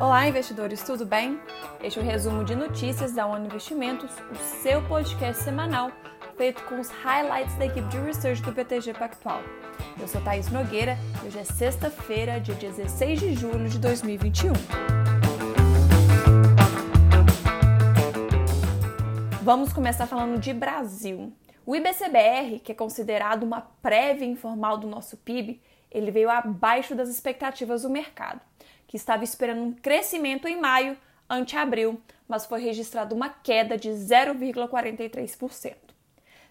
Olá, investidores, tudo bem? Este é o resumo de notícias da One Investimentos, o seu podcast semanal feito com os highlights da equipe de research do BTG Pactual. Eu sou Thaís Nogueira e hoje é sexta-feira, dia 16 de julho de 2021. Vamos começar falando de Brasil. O IBCBR, que é considerado uma prévia informal do nosso PIB, ele veio abaixo das expectativas do mercado que estava esperando um crescimento em maio ante abril, mas foi registrada uma queda de 0,43%.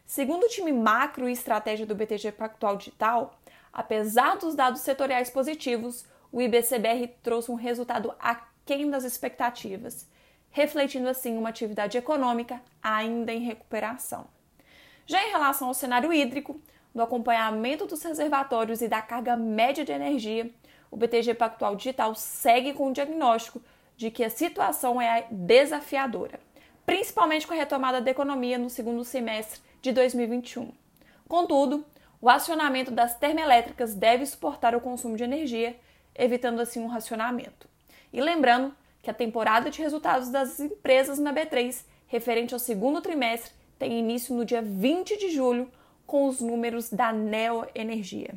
Segundo o time macro e estratégia do BTG Pactual Digital, apesar dos dados setoriais positivos, o IBCBR trouxe um resultado aquém das expectativas, refletindo assim uma atividade econômica ainda em recuperação. Já em relação ao cenário hídrico, no acompanhamento dos reservatórios e da carga média de energia, o BTG Pactual Digital segue com o diagnóstico de que a situação é desafiadora, principalmente com a retomada da economia no segundo semestre de 2021. Contudo, o acionamento das termoelétricas deve suportar o consumo de energia, evitando assim um racionamento. E lembrando que a temporada de resultados das empresas na B3, referente ao segundo trimestre, tem início no dia 20 de julho, com os números da Neo Energia.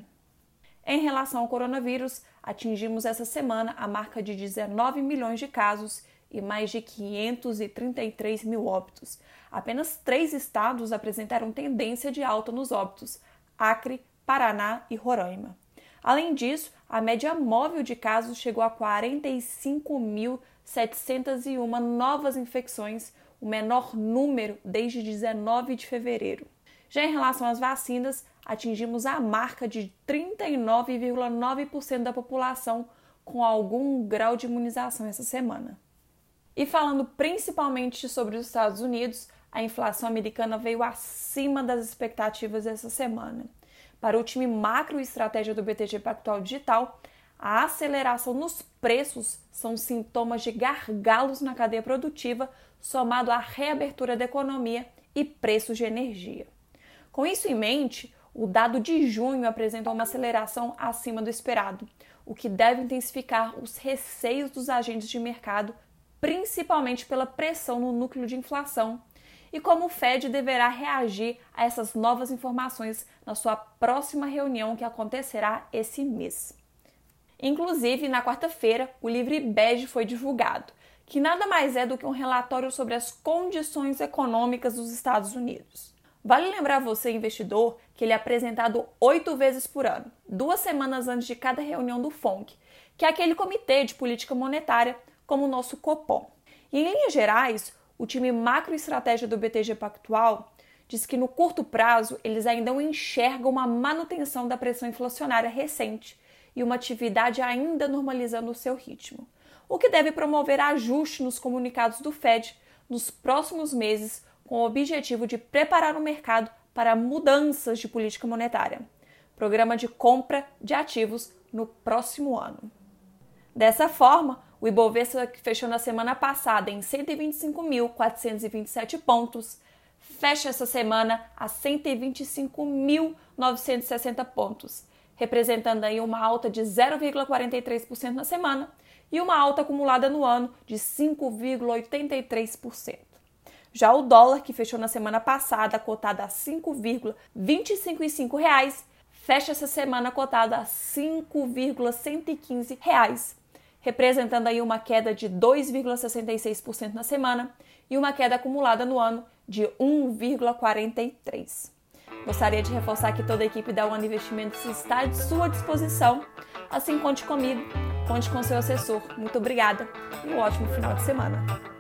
Em relação ao coronavírus, atingimos essa semana a marca de 19 milhões de casos e mais de 533 mil óbitos. Apenas três estados apresentaram tendência de alta nos óbitos: Acre, Paraná e Roraima. Além disso, a média móvel de casos chegou a 45.701 novas infecções, o menor número desde 19 de fevereiro. Já em relação às vacinas, atingimos a marca de 39,9% da população com algum grau de imunização essa semana. E falando principalmente sobre os Estados Unidos, a inflação americana veio acima das expectativas essa semana. Para o time macro estratégia do BTG Pactual Digital, a aceleração nos preços são sintomas de gargalos na cadeia produtiva, somado à reabertura da economia e preços de energia. Com isso em mente, o dado de junho apresentou uma aceleração acima do esperado, o que deve intensificar os receios dos agentes de mercado, principalmente pela pressão no núcleo de inflação, e como o Fed deverá reagir a essas novas informações na sua próxima reunião que acontecerá esse mês. Inclusive, na quarta-feira, o livre bege foi divulgado, que nada mais é do que um relatório sobre as condições econômicas dos Estados Unidos. Vale lembrar você, investidor, que ele é apresentado oito vezes por ano, duas semanas antes de cada reunião do FONC, que é aquele comitê de política monetária, como o nosso Copom. E em linhas gerais, o time macroestratégia do BTG Pactual diz que no curto prazo eles ainda não enxergam uma manutenção da pressão inflacionária recente e uma atividade ainda normalizando o seu ritmo, o que deve promover ajuste nos comunicados do Fed nos próximos meses com o objetivo de preparar o mercado para mudanças de política monetária. Programa de compra de ativos no próximo ano. Dessa forma, o Ibovespa, fechou na semana passada em 125.427 pontos, fecha essa semana a 125.960 pontos, representando aí uma alta de 0,43% na semana e uma alta acumulada no ano de 5,83%. Já o dólar, que fechou na semana passada cotado a 5,255 reais, fecha essa semana cotado a 5,115 reais, representando aí uma queda de 2,66% na semana e uma queda acumulada no ano de 1,43%. Gostaria de reforçar que toda a equipe da One Investimentos está à sua disposição. Assim, conte comigo, conte com seu assessor. Muito obrigada e um ótimo final de semana.